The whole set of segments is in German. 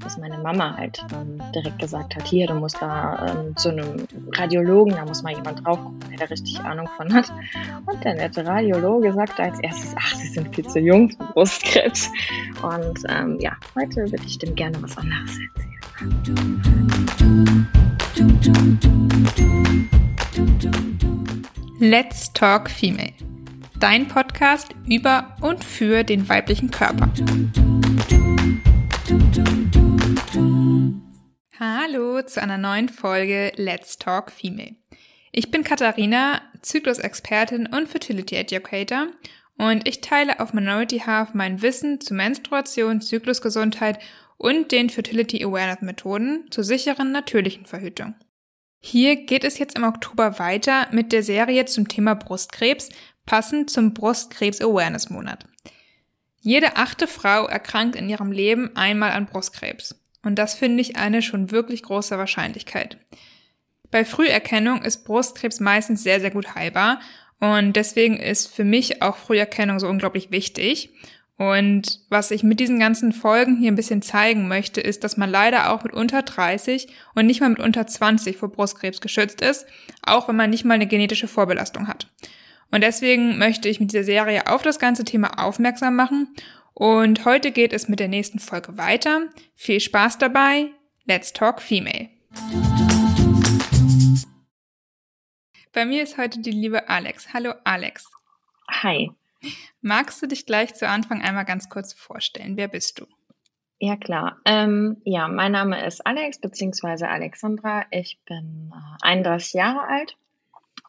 Dass meine Mama halt ähm, direkt gesagt hat, hier, du musst da ähm, zu einem Radiologen, da muss mal jemand drauf gucken, der da richtig Ahnung von hat. Und der nette Radiologe sagte als erstes, ach, sie sind viel zu jung für Brustkrebs. Und ähm, ja, heute würde ich dem gerne was anderes erzählen. Let's Talk Female dein Podcast über und für den weiblichen Körper. Hallo zu einer neuen Folge Let's Talk Female. Ich bin Katharina, Zyklusexpertin und Fertility Educator und ich teile auf Minority Half mein Wissen zu Menstruation, Zyklusgesundheit und den Fertility Awareness Methoden zur sicheren natürlichen Verhütung. Hier geht es jetzt im Oktober weiter mit der Serie zum Thema Brustkrebs, passend zum Brustkrebs Awareness Monat. Jede achte Frau erkrankt in ihrem Leben einmal an Brustkrebs. Und das finde ich eine schon wirklich große Wahrscheinlichkeit. Bei Früherkennung ist Brustkrebs meistens sehr, sehr gut heilbar. Und deswegen ist für mich auch Früherkennung so unglaublich wichtig. Und was ich mit diesen ganzen Folgen hier ein bisschen zeigen möchte, ist, dass man leider auch mit unter 30 und nicht mal mit unter 20 vor Brustkrebs geschützt ist, auch wenn man nicht mal eine genetische Vorbelastung hat. Und deswegen möchte ich mit dieser Serie auf das ganze Thema aufmerksam machen. Und heute geht es mit der nächsten Folge weiter. Viel Spaß dabei. Let's Talk Female. Bei mir ist heute die liebe Alex. Hallo Alex. Hi. Magst du dich gleich zu Anfang einmal ganz kurz vorstellen? Wer bist du? Ja, klar. Ähm, ja, mein Name ist Alex bzw. Alexandra. Ich bin äh, 31 Jahre alt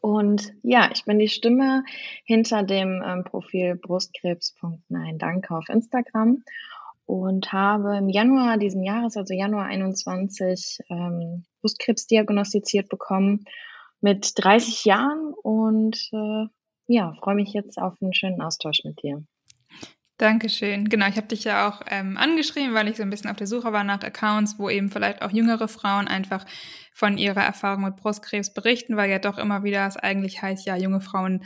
und ja, ich bin die Stimme hinter dem ähm, Profil Brustkrebs.nein Danke auf Instagram und habe im Januar diesen Jahres, also Januar 21, ähm, Brustkrebs diagnostiziert bekommen mit 30 Jahren und äh, ja, freue mich jetzt auf einen schönen Austausch mit dir. Dankeschön. Genau, ich habe dich ja auch ähm, angeschrieben, weil ich so ein bisschen auf der Suche war nach Accounts, wo eben vielleicht auch jüngere Frauen einfach von ihrer Erfahrung mit Brustkrebs berichten, weil ja doch immer wieder es eigentlich heißt, ja, junge Frauen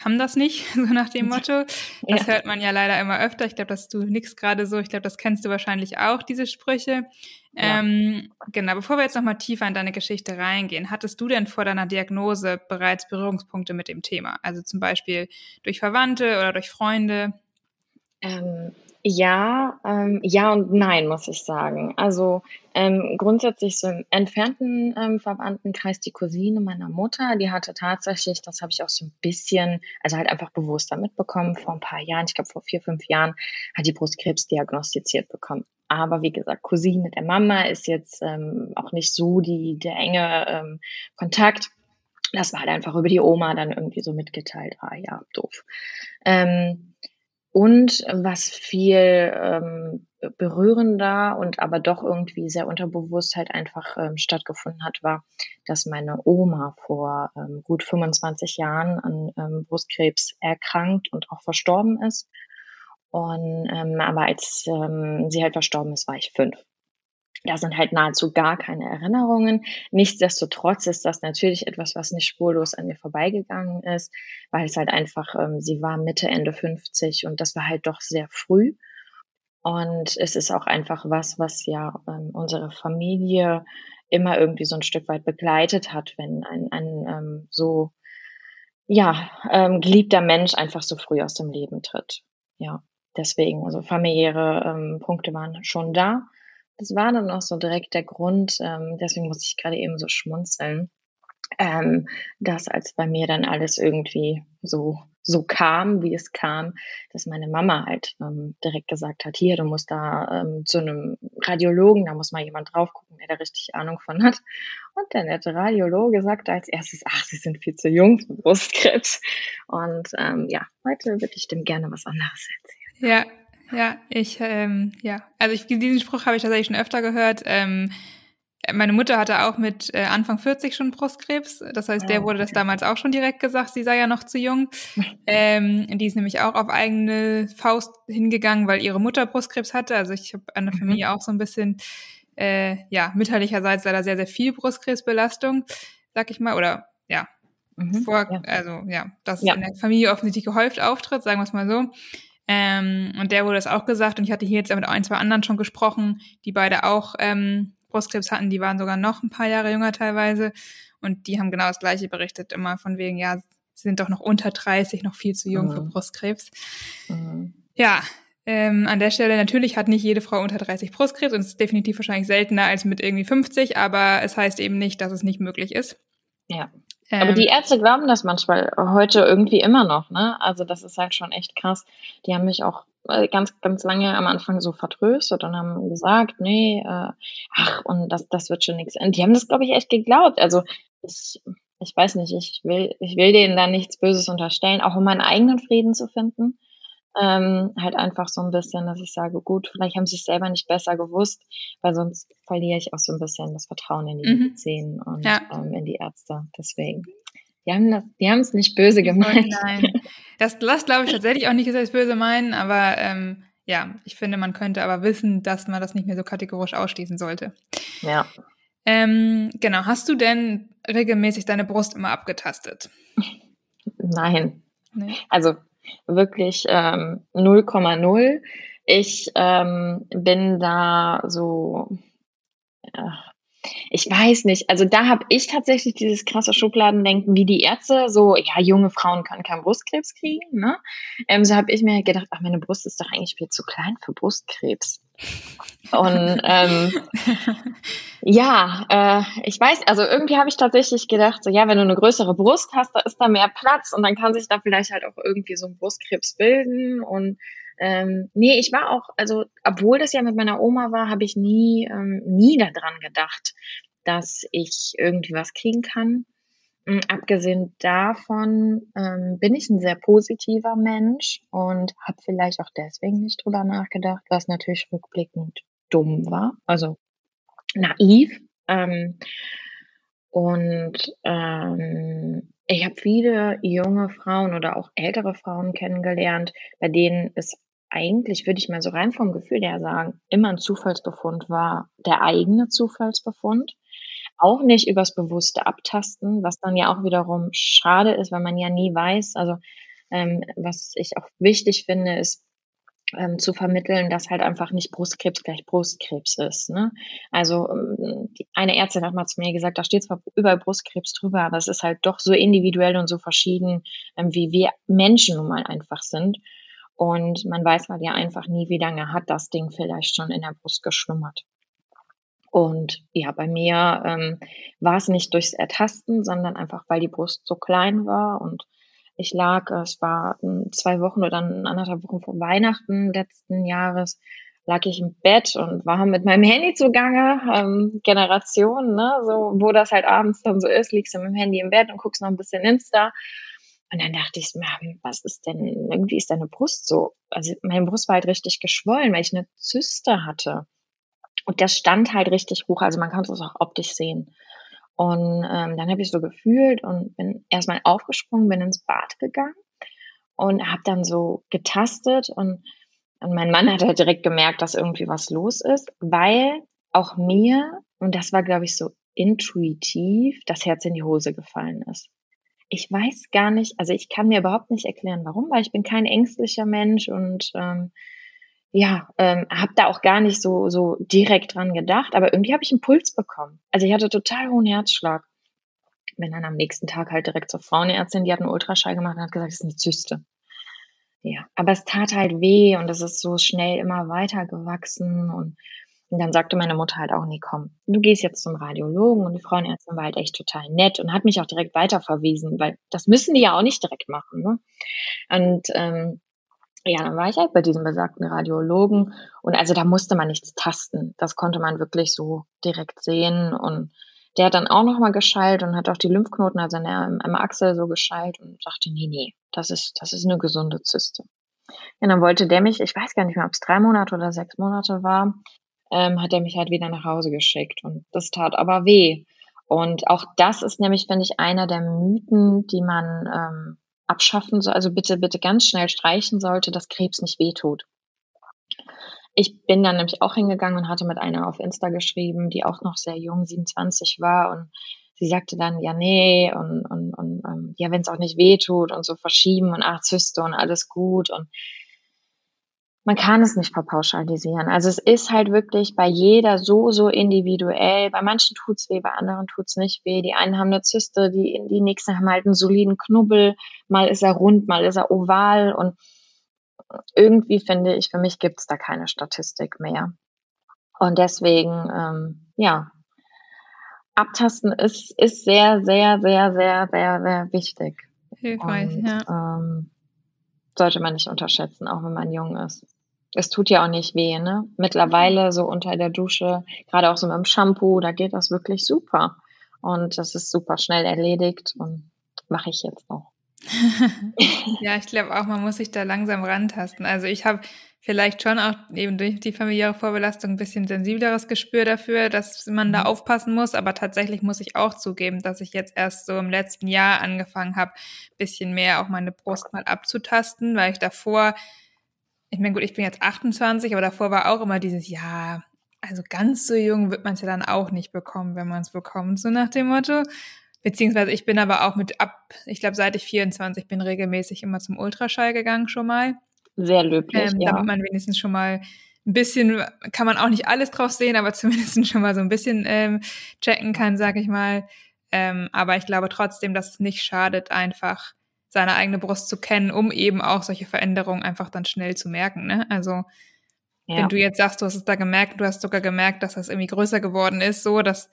haben das nicht, so nach dem Motto. Das ja. hört man ja leider immer öfter. Ich glaube, dass du nix gerade so. Ich glaube, das kennst du wahrscheinlich auch, diese Sprüche. Ja. Ähm, genau, bevor wir jetzt nochmal tiefer in deine Geschichte reingehen, hattest du denn vor deiner Diagnose bereits Berührungspunkte mit dem Thema? Also zum Beispiel durch Verwandte oder durch Freunde? Ähm, ja, ähm, ja und nein, muss ich sagen. Also ähm, grundsätzlich so im entfernten ähm, Verwandtenkreis die Cousine meiner Mutter, die hatte tatsächlich, das habe ich auch so ein bisschen, also halt einfach bewusster mitbekommen, vor ein paar Jahren, ich glaube vor vier, fünf Jahren, hat die Brustkrebs diagnostiziert bekommen. Aber wie gesagt, Cousine der Mama ist jetzt ähm, auch nicht so die, der enge ähm, Kontakt. Das war halt einfach über die Oma dann irgendwie so mitgeteilt. Ah ja, doof. Ähm, und was viel ähm, berührender und aber doch irgendwie sehr unterbewusst halt einfach ähm, stattgefunden hat, war, dass meine Oma vor ähm, gut 25 Jahren an ähm, Brustkrebs erkrankt und auch verstorben ist. Und ähm, aber als ähm, sie halt verstorben ist, war ich fünf. Da sind halt nahezu gar keine Erinnerungen. Nichtsdestotrotz ist das natürlich etwas, was nicht spurlos an mir vorbeigegangen ist, weil es halt einfach, ähm, sie war Mitte, Ende 50 und das war halt doch sehr früh. Und es ist auch einfach was, was ja ähm, unsere Familie immer irgendwie so ein Stück weit begleitet hat, wenn ein, ein ähm, so ja ähm, geliebter Mensch einfach so früh aus dem Leben tritt. Ja, deswegen, also familiäre ähm, Punkte waren schon da. Das war dann auch so direkt der Grund, ähm, deswegen muss ich gerade eben so schmunzeln, ähm, dass als bei mir dann alles irgendwie so so kam, wie es kam, dass meine Mama halt ähm, direkt gesagt hat, hier, du musst da ähm, zu einem Radiologen, da muss mal jemand drauf gucken, der da richtig Ahnung von hat. Und der nette Radiologe sagte als erstes, ach, sie sind viel zu jung für Brustkrebs. Und ähm, ja, heute würde ich dem gerne was anderes erzählen. Ja, ja, ich, ähm, ja, also ich, diesen Spruch habe ich tatsächlich schon öfter gehört. Ähm, meine Mutter hatte auch mit äh, Anfang 40 schon Brustkrebs. Das heißt, der wurde das damals auch schon direkt gesagt, sie sei ja noch zu jung. Ähm, die ist nämlich auch auf eigene Faust hingegangen, weil ihre Mutter Brustkrebs hatte. Also ich habe an der mhm. Familie auch so ein bisschen, äh, ja, mütterlicherseits leider sehr, sehr viel Brustkrebsbelastung, sag ich mal. Oder ja, mhm, vor, ja. also ja, dass ja. in der Familie offensichtlich gehäuft auftritt, sagen wir es mal so. Ähm, und der wurde das auch gesagt. Und ich hatte hier jetzt mit ein, zwei anderen schon gesprochen, die beide auch ähm, Brustkrebs hatten. Die waren sogar noch ein paar Jahre jünger teilweise. Und die haben genau das Gleiche berichtet, immer von wegen, ja, sie sind doch noch unter 30, noch viel zu jung mhm. für Brustkrebs. Mhm. Ja, ähm, an der Stelle natürlich hat nicht jede Frau unter 30 Brustkrebs und es ist definitiv wahrscheinlich seltener als mit irgendwie 50, aber es heißt eben nicht, dass es nicht möglich ist. Ja. Ähm, aber die Ärzte glauben das manchmal heute irgendwie immer noch, ne? Also das ist halt schon echt krass. Die haben mich auch äh, ganz, ganz lange am Anfang so vertröstet und haben gesagt, nee, äh, ach, und das, das wird schon nichts. Und die haben das, glaube ich, echt geglaubt. Also ich, ich weiß nicht, ich will, ich will denen da nichts Böses unterstellen, auch um meinen eigenen Frieden zu finden. Ähm, halt einfach so ein bisschen, dass ich sage, gut, vielleicht haben sie es selber nicht besser gewusst, weil sonst verliere ich auch so ein bisschen das Vertrauen in die mhm. Medizin und ja. ähm, in die Ärzte. Deswegen. Die haben das, die haben es nicht böse gemeint. Nein, das, das glaube ich tatsächlich auch nicht, dass sie es böse meinen, aber ähm, ja, ich finde, man könnte aber wissen, dass man das nicht mehr so kategorisch ausschließen sollte. Ja. Ähm, genau, hast du denn regelmäßig deine Brust immer abgetastet? Nein. Nee. Also wirklich ähm, 0,0. Ich ähm, bin da so, ich weiß nicht, also da habe ich tatsächlich dieses krasse Schubladendenken wie die Ärzte, so, ja, junge Frauen können keinen Brustkrebs kriegen, ne? Ähm, so habe ich mir gedacht, ach, meine Brust ist doch eigentlich viel zu klein für Brustkrebs. Und ähm, ja, äh, ich weiß, also irgendwie habe ich tatsächlich gedacht, so ja, wenn du eine größere Brust hast, da ist da mehr Platz und dann kann sich da vielleicht halt auch irgendwie so ein Brustkrebs bilden und ähm, nee, ich war auch, also obwohl das ja mit meiner Oma war, habe ich nie, ähm, nie daran gedacht, dass ich irgendwie was kriegen kann. Ähm, abgesehen davon ähm, bin ich ein sehr positiver Mensch und habe vielleicht auch deswegen nicht drüber nachgedacht, was natürlich rückblickend dumm war, also naiv. Ähm, und ähm, ich habe viele junge Frauen oder auch ältere Frauen kennengelernt, bei denen es eigentlich, würde ich mal so rein vom Gefühl her sagen, immer ein Zufallsbefund war, der eigene Zufallsbefund. Auch nicht übers bewusste Abtasten, was dann ja auch wiederum schade ist, weil man ja nie weiß. Also ähm, was ich auch wichtig finde, ist ähm, zu vermitteln, dass halt einfach nicht Brustkrebs gleich Brustkrebs ist. Ne? Also ähm, die, eine Ärztin hat mal zu mir gesagt, da steht zwar überall Brustkrebs drüber, aber es ist halt doch so individuell und so verschieden, ähm, wie wir Menschen nun mal einfach sind. Und man weiß halt ja einfach nie, wie lange hat das Ding vielleicht schon in der Brust geschlummert. Und ja, bei mir ähm, war es nicht durchs Ertasten, sondern einfach, weil die Brust so klein war. Und ich lag, es war zwei Wochen oder anderthalb Wochen vor Weihnachten letzten Jahres, lag ich im Bett und war mit meinem Handy zugange, ähm, Generation, ne, so, wo das halt abends dann so ist, liegst du mit dem Handy im Bett und guckst noch ein bisschen Insta und dann dachte ich, was ist denn, irgendwie ist deine Brust so, also meine Brust war halt richtig geschwollen, weil ich eine Zyste hatte. Und das stand halt richtig hoch, also man kann es auch optisch sehen. Und ähm, dann habe ich so gefühlt und bin erstmal aufgesprungen, bin ins Bad gegangen und habe dann so getastet und, und mein Mann hat halt direkt gemerkt, dass irgendwie was los ist, weil auch mir, und das war, glaube ich, so intuitiv, das Herz in die Hose gefallen ist ich weiß gar nicht, also ich kann mir überhaupt nicht erklären, warum, weil ich bin kein ängstlicher Mensch und ähm, ja, ähm, habe da auch gar nicht so so direkt dran gedacht, aber irgendwie habe ich einen Puls bekommen. Also ich hatte total hohen Herzschlag. Bin dann am nächsten Tag halt direkt zur Frauenärztin, die hat einen Ultraschall gemacht und hat gesagt, es ist eine Zyste. Ja, aber es tat halt weh und es ist so schnell immer weiter gewachsen und und dann sagte meine Mutter halt auch, nee, komm, du gehst jetzt zum Radiologen und die Frauenärztin war halt echt total nett und hat mich auch direkt weiterverwiesen, weil das müssen die ja auch nicht direkt machen. Ne? Und ähm, ja, dann war ich halt bei diesem besagten Radiologen und also da musste man nichts tasten. Das konnte man wirklich so direkt sehen und der hat dann auch nochmal geschallt und hat auch die Lymphknoten, also in der, im Achsel so geschallt und sagte, nee, nee, das ist, das ist eine gesunde Zyste. Ja, dann wollte der mich, ich weiß gar nicht mehr, ob es drei Monate oder sechs Monate war, ähm, hat er mich halt wieder nach Hause geschickt. Und das tat aber weh. Und auch das ist nämlich, finde ich, einer der Mythen, die man ähm, abschaffen soll, also bitte, bitte ganz schnell streichen sollte, dass Krebs nicht wehtut. Ich bin dann nämlich auch hingegangen und hatte mit einer auf Insta geschrieben, die auch noch sehr jung, 27 war und sie sagte dann, ja, nee, und, und, und ähm, ja, wenn es auch nicht wehtut und so verschieben und ach, Zyste und alles gut und man kann es nicht verpauschalisieren. Also es ist halt wirklich bei jeder so, so individuell. Bei manchen tut's weh, bei anderen tut's nicht weh. Die einen haben eine Zyste, die, die nächsten haben halt einen soliden Knubbel. Mal ist er rund, mal ist er oval. Und irgendwie finde ich, für mich gibt's da keine Statistik mehr. Und deswegen, ähm, ja, abtasten ist, ist sehr, sehr, sehr, sehr, sehr, sehr wichtig. Hilfreich, Und, ja. Ähm, sollte man nicht unterschätzen, auch wenn man jung ist. Es tut ja auch nicht weh, ne? Mittlerweile so unter der Dusche, gerade auch so mit dem Shampoo, da geht das wirklich super. Und das ist super schnell erledigt und mache ich jetzt auch. ja, ich glaube auch, man muss sich da langsam rantasten. Also ich habe vielleicht schon auch eben durch die familiäre Vorbelastung ein bisschen sensibleres Gespür dafür, dass man da mhm. aufpassen muss. Aber tatsächlich muss ich auch zugeben, dass ich jetzt erst so im letzten Jahr angefangen habe, bisschen mehr auch meine Brust mal abzutasten, weil ich davor, ich meine, gut, ich bin jetzt 28, aber davor war auch immer dieses, ja, also ganz so jung wird man es ja dann auch nicht bekommen, wenn man es bekommt, so nach dem Motto. Beziehungsweise ich bin aber auch mit ab, ich glaube, seit ich 24 bin, regelmäßig immer zum Ultraschall gegangen schon mal. Sehr löblich, ähm, ja. Damit man wenigstens schon mal ein bisschen, kann man auch nicht alles drauf sehen, aber zumindest schon mal so ein bisschen ähm, checken kann, sag ich mal. Ähm, aber ich glaube trotzdem, dass es nicht schadet, einfach seine eigene Brust zu kennen, um eben auch solche Veränderungen einfach dann schnell zu merken. Ne? Also ja. wenn du jetzt sagst, du hast es da gemerkt, du hast sogar gemerkt, dass das irgendwie größer geworden ist, so, das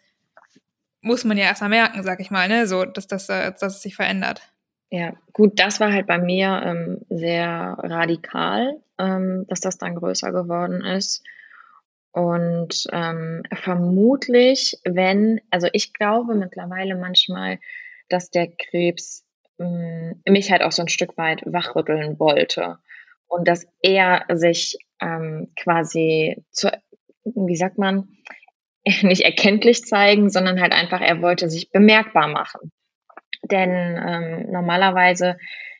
muss man ja erstmal merken, sag ich mal, ne? so, dass, das, dass es sich verändert. Ja, gut, das war halt bei mir ähm, sehr radikal, ähm, dass das dann größer geworden ist. Und ähm, vermutlich, wenn, also ich glaube mittlerweile manchmal, dass der Krebs mich halt auch so ein Stück weit wachrütteln wollte. Und dass er sich ähm, quasi zu, wie sagt man, nicht erkenntlich zeigen, sondern halt einfach, er wollte sich bemerkbar machen. Denn ähm, normalerweise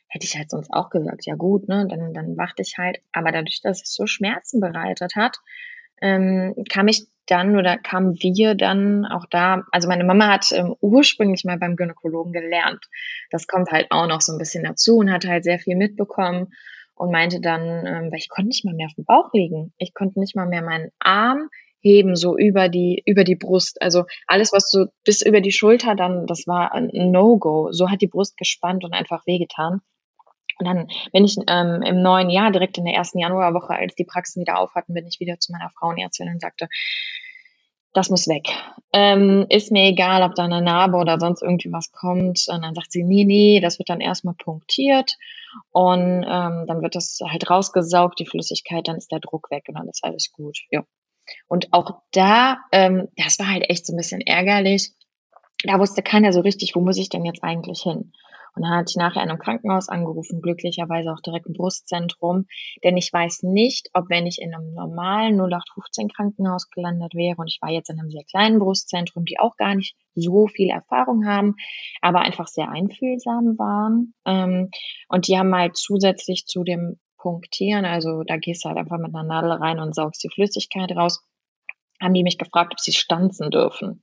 hätte ich halt sonst auch gesagt, ja gut, ne, dann, dann wachte ich halt. Aber dadurch, dass es so Schmerzen bereitet hat, ähm, kam ich dann oder kamen wir dann auch da, also meine Mama hat ähm, ursprünglich mal beim Gynäkologen gelernt. Das kommt halt auch noch so ein bisschen dazu und hat halt sehr viel mitbekommen und meinte dann, ähm, weil ich konnte nicht mal mehr auf dem Bauch liegen. Ich konnte nicht mal mehr meinen Arm heben, so über die, über die Brust. Also alles, was so bis über die Schulter dann, das war ein No-Go. So hat die Brust gespannt und einfach wehgetan. Und dann bin ich ähm, im neuen Jahr, direkt in der ersten Januarwoche, als die Praxen wieder auf hatten, bin ich wieder zu meiner Frauenärztin und sagte, das muss weg. Ähm, ist mir egal, ob da eine Narbe oder sonst irgendwie was kommt. Und dann sagt sie, nee, nee, das wird dann erstmal punktiert und ähm, dann wird das halt rausgesaugt, die Flüssigkeit, dann ist der Druck weg und dann ist alles gut. Ja. Und auch da, ähm, das war halt echt so ein bisschen ärgerlich. Da wusste keiner so richtig, wo muss ich denn jetzt eigentlich hin? Und dann hatte ich nachher in einem Krankenhaus angerufen, glücklicherweise auch direkt im Brustzentrum, denn ich weiß nicht, ob wenn ich in einem normalen 0815 Krankenhaus gelandet wäre und ich war jetzt in einem sehr kleinen Brustzentrum, die auch gar nicht so viel Erfahrung haben, aber einfach sehr einfühlsam waren. Ähm, und die haben halt zusätzlich zu dem punktieren. Also da gehst du halt einfach mit einer Nadel rein und saugst die Flüssigkeit raus. Haben die mich gefragt, ob sie stanzen dürfen.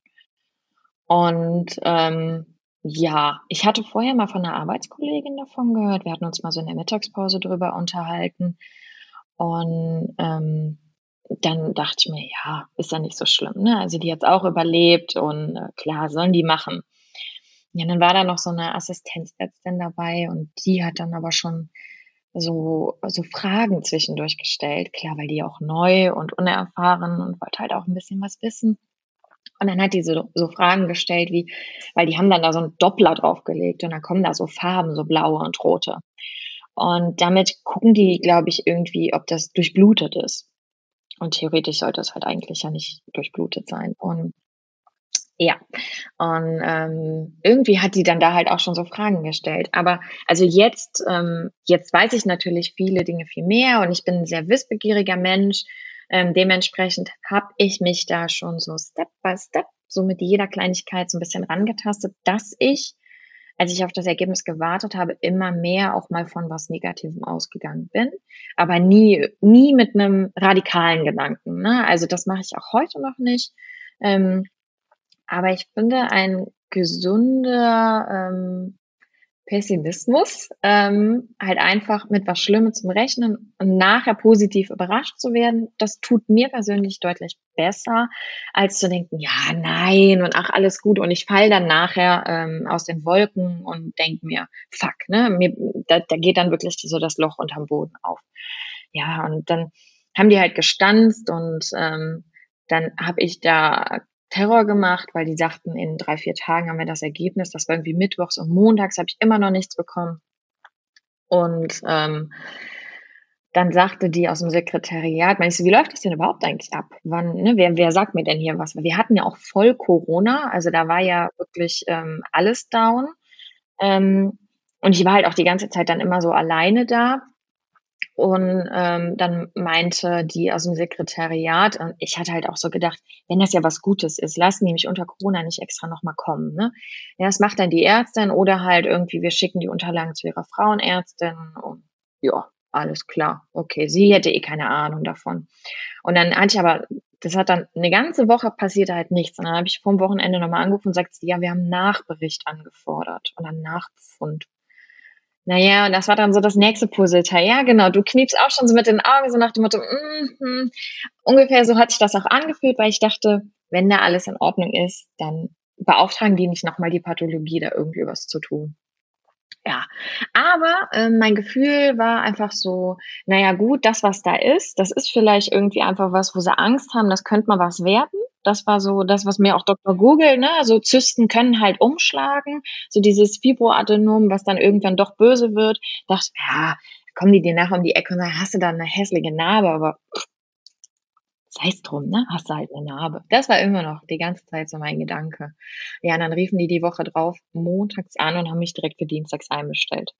Und ähm, ja, ich hatte vorher mal von einer Arbeitskollegin davon gehört. Wir hatten uns mal so in der Mittagspause drüber unterhalten. Und ähm, dann dachte ich mir, ja, ist ja nicht so schlimm. Ne? Also die hat auch überlebt und äh, klar, sollen die machen. Ja, dann war da noch so eine Assistenzärztin dabei und die hat dann aber schon so, so Fragen zwischendurch gestellt. Klar, weil die auch neu und unerfahren und wollte halt auch ein bisschen was wissen. Und dann hat die so, so Fragen gestellt wie, weil die haben dann da so ein Doppler draufgelegt und dann kommen da so Farben, so blaue und rote. Und damit gucken die, glaube ich, irgendwie, ob das durchblutet ist. Und theoretisch sollte es halt eigentlich ja nicht durchblutet sein. Und ja, und ähm, irgendwie hat die dann da halt auch schon so Fragen gestellt. Aber also jetzt, ähm, jetzt weiß ich natürlich viele Dinge viel mehr und ich bin ein sehr wissbegieriger Mensch. Ähm, dementsprechend habe ich mich da schon so Step by Step, so mit jeder Kleinigkeit so ein bisschen rangetastet, dass ich, als ich auf das Ergebnis gewartet habe, immer mehr auch mal von was Negativem ausgegangen bin, aber nie, nie mit einem radikalen Gedanken. Ne? Also das mache ich auch heute noch nicht. Ähm, aber ich finde, ein gesunder, ähm, Pessimismus, ähm, halt einfach mit was Schlimmem zum Rechnen und nachher positiv überrascht zu werden, das tut mir persönlich deutlich besser, als zu denken, ja, nein und ach, alles gut und ich fall dann nachher ähm, aus den Wolken und denk mir, fuck, ne, mir, da, da geht dann wirklich so das Loch unterm Boden auf. Ja, und dann haben die halt gestanzt und ähm, dann habe ich da Terror gemacht, weil die sagten, in drei, vier Tagen haben wir das Ergebnis. Das war irgendwie mittwochs und montags habe ich immer noch nichts bekommen. Und ähm, dann sagte die aus dem Sekretariat, meinst du, wie läuft das denn überhaupt eigentlich ab? Wann, ne, wer, wer sagt mir denn hier was? Wir hatten ja auch voll Corona, also da war ja wirklich ähm, alles down. Ähm, und ich war halt auch die ganze Zeit dann immer so alleine da. Und ähm, dann meinte die aus dem Sekretariat, und ich hatte halt auch so gedacht, wenn das ja was Gutes ist, lassen die mich unter Corona nicht extra nochmal kommen. Ne? Ja, das macht dann die Ärztin oder halt irgendwie, wir schicken die Unterlagen zu ihrer Frauenärztin. Und ja, alles klar. Okay, sie hätte eh keine Ahnung davon. Und dann hatte ich aber, das hat dann eine ganze Woche passiert halt nichts. Und dann habe ich vom Wochenende nochmal angerufen und sagte, ja, wir haben Nachbericht angefordert und dann Nachbefund. Naja, und das war dann so das nächste Puzzleteil. Ja, genau. Du kniepst auch schon so mit den Augen, so nach dem Motto, mm, mm. ungefähr so hat sich das auch angefühlt, weil ich dachte, wenn da alles in Ordnung ist, dann beauftragen die nicht nochmal die Pathologie, da irgendwie was zu tun. Ja, aber äh, mein Gefühl war einfach so, naja gut, das, was da ist, das ist vielleicht irgendwie einfach was, wo sie Angst haben, das könnte mal was werden. Das war so das, was mir auch Dr. Google, ne, so Zysten können halt umschlagen, so dieses Fibroadenom, was dann irgendwann doch böse wird. Dachte, ja, kommen die dir nachher um die Ecke und sagen, hast du da eine hässliche Narbe, aber sei es drum, ne? Hast du halt eine Narbe. Das war immer noch die ganze Zeit so mein Gedanke. Ja, und dann riefen die die Woche drauf montags an und haben mich direkt für dienstags einbestellt.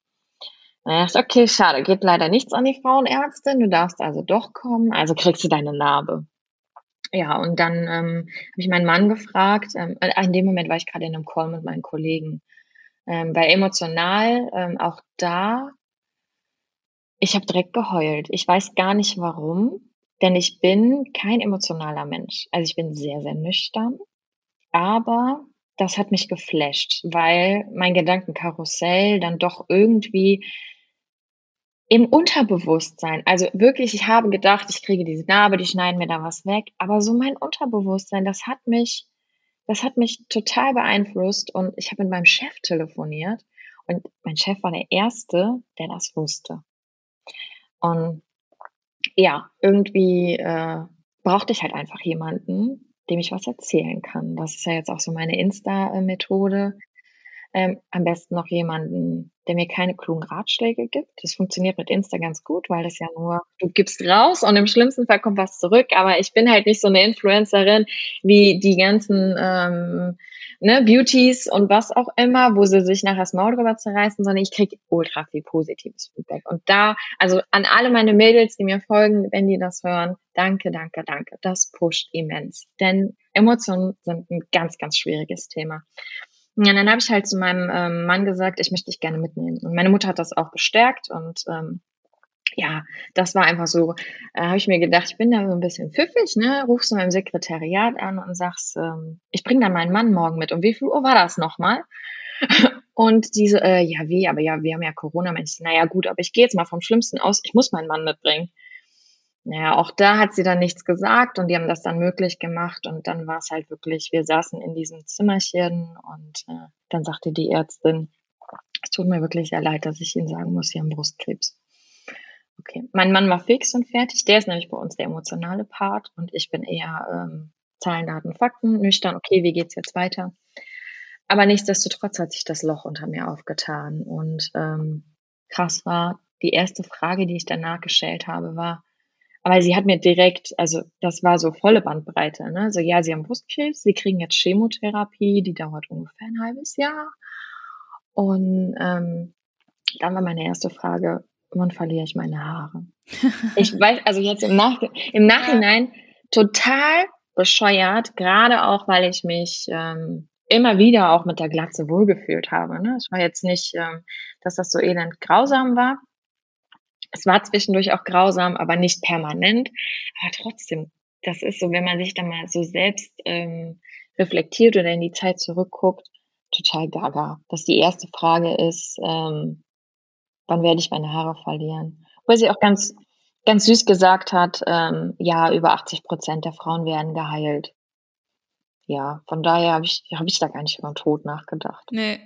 Ich dachte, okay, schade, geht leider nichts an die Frauenärztin, du darfst also doch kommen, also kriegst du deine Narbe. Ja, und dann ähm, habe ich meinen Mann gefragt, ähm, in dem Moment war ich gerade in einem Call mit meinen Kollegen, ähm, weil emotional ähm, auch da, ich habe direkt geheult. Ich weiß gar nicht warum, denn ich bin kein emotionaler Mensch. Also ich bin sehr, sehr nüchtern, aber das hat mich geflasht, weil mein Gedankenkarussell dann doch irgendwie im Unterbewusstsein, also wirklich, ich habe gedacht, ich kriege diese Narbe, die schneiden mir da was weg, aber so mein Unterbewusstsein, das hat mich, das hat mich total beeinflusst und ich habe mit meinem Chef telefoniert und mein Chef war der Erste, der das wusste. Und ja, irgendwie äh, brauchte ich halt einfach jemanden, dem ich was erzählen kann. Das ist ja jetzt auch so meine Insta-Methode. Ähm, am besten noch jemanden, der mir keine klugen Ratschläge gibt. Das funktioniert mit Insta ganz gut, weil das ja nur, du gibst raus und im schlimmsten Fall kommt was zurück. Aber ich bin halt nicht so eine Influencerin wie die ganzen ähm, ne, Beauties und was auch immer, wo sie sich nachher das Maul drüber zerreißen, sondern ich kriege ultra viel positives Feedback. Und da, also an alle meine Mädels, die mir folgen, wenn die das hören, danke, danke, danke. Das pusht immens. Denn Emotionen sind ein ganz, ganz schwieriges Thema. Ja, dann habe ich halt zu meinem ähm, Mann gesagt, ich möchte dich gerne mitnehmen. Und meine Mutter hat das auch bestärkt und ähm, ja, das war einfach so, äh, habe ich mir gedacht, ich bin da so ein bisschen pfiffig, ne? Rufst du meinem Sekretariat an und sagst, ähm, ich bringe dann meinen Mann morgen mit. Und wie viel Uhr war das nochmal? und diese, äh, ja, wie, aber ja, wir haben ja Corona, Mensch, naja, gut, aber ich gehe jetzt mal vom Schlimmsten aus, ich muss meinen Mann mitbringen. Naja, auch da hat sie dann nichts gesagt und die haben das dann möglich gemacht und dann war es halt wirklich, wir saßen in diesem Zimmerchen und äh, dann sagte die Ärztin, es tut mir wirklich sehr leid, dass ich Ihnen sagen muss, Sie haben Brustkrebs. Okay, mein Mann war fix und fertig, der ist nämlich bei uns der emotionale Part und ich bin eher ähm, Zahlen, Daten, Fakten, nüchtern, okay, wie geht's jetzt weiter? Aber nichtsdestotrotz hat sich das Loch unter mir aufgetan und ähm, krass war, die erste Frage, die ich danach gestellt habe, war, aber sie hat mir direkt, also das war so volle Bandbreite, ne? So, ja, sie haben Brustkrebs, sie kriegen jetzt Chemotherapie, die dauert ungefähr ein halbes Jahr. Und ähm, dann war meine erste Frage, wann verliere ich meine Haare? ich weiß, also jetzt im, Nach im Nachhinein total bescheuert, gerade auch, weil ich mich ähm, immer wieder auch mit der Glatze wohlgefühlt habe. Ne? Es war jetzt nicht, ähm, dass das so elend grausam war, es war zwischendurch auch grausam, aber nicht permanent. Aber trotzdem, das ist so, wenn man sich dann mal so selbst ähm, reflektiert oder in die Zeit zurückguckt, total gaga. Dass die erste Frage ist, ähm, wann werde ich meine Haare verlieren? Weil sie auch ganz, ganz süß gesagt hat, ähm, ja, über 80 Prozent der Frauen werden geheilt. Ja, von daher habe ich, hab ich da gar nicht über den Tod nachgedacht. Nee,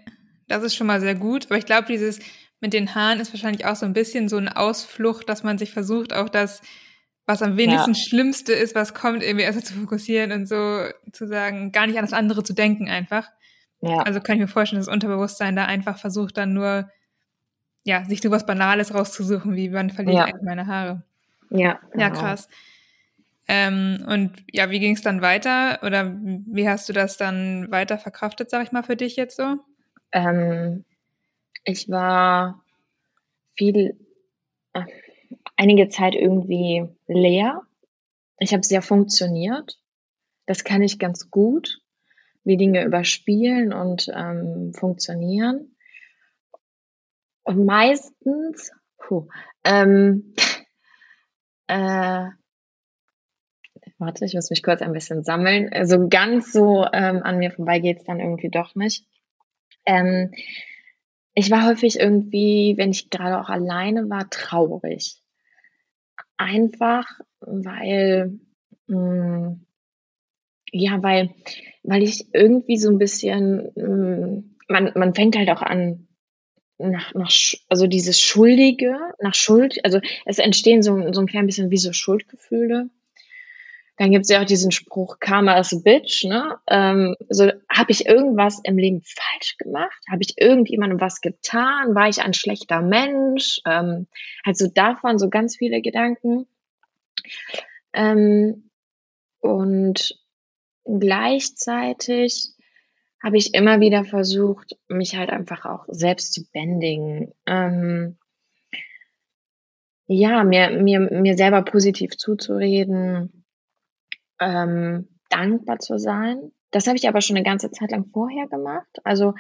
das ist schon mal sehr gut. Aber ich glaube, dieses mit den Haaren ist wahrscheinlich auch so ein bisschen so eine Ausflucht, dass man sich versucht, auch das, was am wenigsten ja. Schlimmste ist, was kommt, irgendwie erst zu fokussieren und so zu sagen, gar nicht an das andere zu denken einfach. Ja. Also kann ich mir vorstellen, dass das Unterbewusstsein da einfach versucht, dann nur, ja, sich so was Banales rauszusuchen, wie wann verliere ich ja. meine Haare. Ja. Ja, genau. krass. Ähm, und ja, wie ging es dann weiter? Oder wie hast du das dann weiter verkraftet, sag ich mal, für dich jetzt so? Ähm, ich war viel, äh, einige Zeit irgendwie leer. Ich habe sehr funktioniert. Das kann ich ganz gut, wie Dinge überspielen und ähm, funktionieren. Und meistens, puh, ähm, äh, warte, ich muss mich kurz ein bisschen sammeln. Also ganz so ähm, an mir vorbei geht's dann irgendwie doch nicht. Ähm, ich war häufig irgendwie, wenn ich gerade auch alleine war, traurig. Einfach, weil, mh, hm, ja, weil, weil ich irgendwie so ein bisschen, mh, hm, man, man fängt halt auch an, nach, nach, also dieses Schuldige, nach Schuld, also es entstehen so, so ein klein bisschen wie so Schuldgefühle. Dann gibt es ja auch diesen Spruch, Karma is a bitch, ne? Ähm, so, habe ich irgendwas im Leben falsch gemacht? Habe ich irgendjemandem was getan? War ich ein schlechter Mensch? Ähm, also davon so ganz viele Gedanken. Ähm, und gleichzeitig habe ich immer wieder versucht, mich halt einfach auch selbst zu bändigen. Ähm, ja, mir, mir, mir selber positiv zuzureden, ähm, dankbar zu sein. Das habe ich aber schon eine ganze Zeit lang vorher gemacht. Also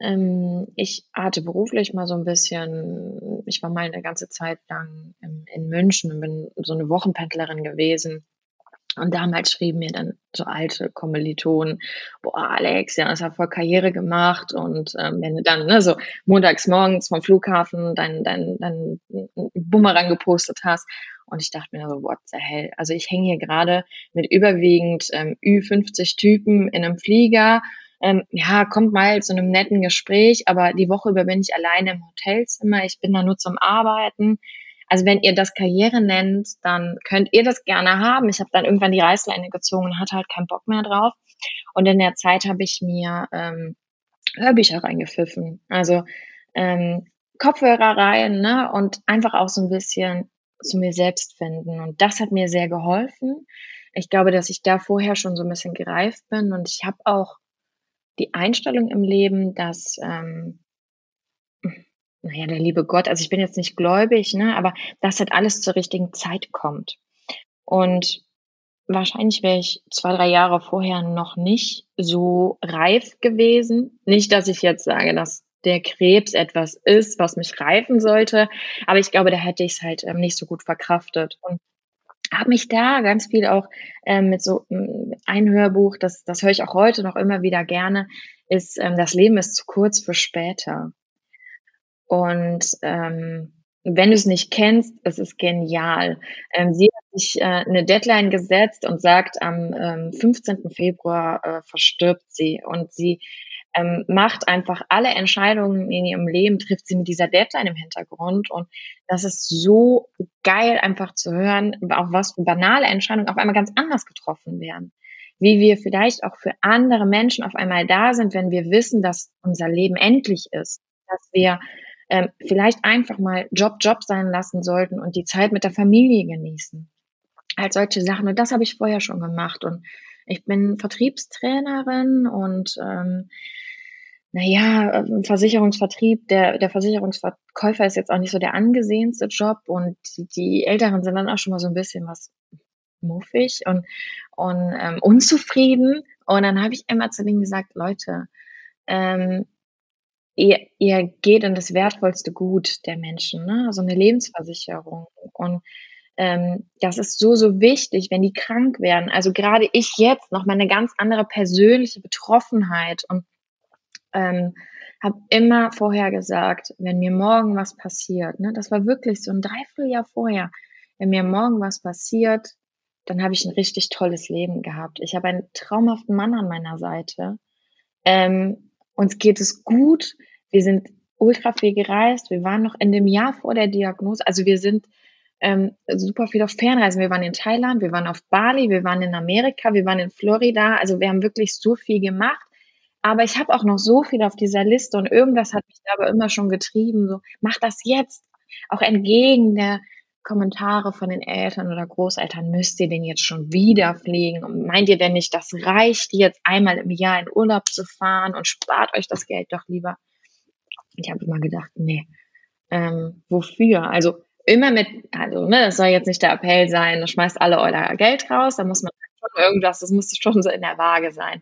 ähm, ich hatte beruflich mal so ein bisschen, ich war mal eine ganze Zeit lang in, in München und bin so eine Wochenpendlerin gewesen. Und damals schrieben mir dann so alte Kommilitonen, boah, Alex, ja, hast ja voll Karriere gemacht. Und ähm, wenn du dann ne, so montags morgens vom Flughafen dein, dein, dein Bumerang gepostet hast und ich dachte mir so, what the hell? Also ich hänge hier gerade mit überwiegend ähm, Ü50 Typen in einem Flieger. Ähm, ja, kommt mal zu einem netten Gespräch, aber die Woche über bin ich alleine im Hotelzimmer. Ich bin da nur zum Arbeiten. Also wenn ihr das Karriere nennt, dann könnt ihr das gerne haben. Ich habe dann irgendwann die Reißleine gezogen und hatte halt keinen Bock mehr drauf. Und in der Zeit habe ich mir ähm, Hörbücher reingepfiffen. Also ähm, Kopfhörer rein, ne? Und einfach auch so ein bisschen zu mir selbst finden. Und das hat mir sehr geholfen. Ich glaube, dass ich da vorher schon so ein bisschen gereift bin und ich habe auch die Einstellung im Leben, dass, ähm, naja, der liebe Gott, also ich bin jetzt nicht gläubig, ne, aber dass halt alles zur richtigen Zeit kommt. Und wahrscheinlich wäre ich zwei, drei Jahre vorher noch nicht so reif gewesen. Nicht, dass ich jetzt sage, dass der Krebs etwas ist, was mich reifen sollte. Aber ich glaube, da hätte ich es halt ähm, nicht so gut verkraftet. Und habe mich da ganz viel auch ähm, mit so ähm, ein Hörbuch, das, das höre ich auch heute noch immer wieder gerne, ist ähm, Das Leben ist zu kurz für später. Und ähm, wenn du es nicht kennst, es ist genial. Ähm, sie hat sich äh, eine Deadline gesetzt und sagt, am ähm, 15. Februar äh, verstirbt sie. Und sie ähm, macht einfach alle Entscheidungen in ihrem Leben, trifft sie mit dieser Deadline im Hintergrund. Und das ist so geil, einfach zu hören, auch was für banale Entscheidungen auf einmal ganz anders getroffen werden. Wie wir vielleicht auch für andere Menschen auf einmal da sind, wenn wir wissen, dass unser Leben endlich ist. Dass wir ähm, vielleicht einfach mal Job Job sein lassen sollten und die Zeit mit der Familie genießen. Halt solche Sachen. Und das habe ich vorher schon gemacht. Und ich bin Vertriebstrainerin und ähm, naja, ähm, Versicherungsvertrieb, der, der Versicherungsverkäufer ist jetzt auch nicht so der angesehenste Job und die, Älteren sind dann auch schon mal so ein bisschen was muffig und, und ähm, unzufrieden. Und dann habe ich immer zu denen gesagt, Leute, ähm, ihr, ihr geht in das wertvollste Gut der Menschen, ne? so eine Lebensversicherung. Und ähm, das ist so, so wichtig, wenn die krank werden. Also gerade ich jetzt noch mal eine ganz andere persönliche Betroffenheit und ähm, habe immer vorher gesagt, wenn mir morgen was passiert, ne, das war wirklich so ein Dreivierteljahr vorher, wenn mir morgen was passiert, dann habe ich ein richtig tolles Leben gehabt. Ich habe einen traumhaften Mann an meiner Seite. Ähm, uns geht es gut. Wir sind ultra viel gereist. Wir waren noch in dem Jahr vor der Diagnose. Also wir sind ähm, super viel auf Fernreisen. Wir waren in Thailand, wir waren auf Bali, wir waren in Amerika, wir waren in Florida. Also wir haben wirklich so viel gemacht. Aber ich habe auch noch so viel auf dieser Liste und irgendwas hat mich da aber immer schon getrieben. So, mach das jetzt. Auch entgegen der Kommentare von den Eltern oder Großeltern, müsst ihr denn jetzt schon wieder fliegen? Und meint ihr denn nicht, das reicht jetzt einmal im Jahr in Urlaub zu fahren und spart euch das Geld doch lieber? Ich habe immer gedacht, nee, ähm, wofür? Also immer mit, also ne, das soll jetzt nicht der Appell sein, schmeißt alle euer Geld raus, da muss man schon irgendwas, das muss schon so in der Waage sein.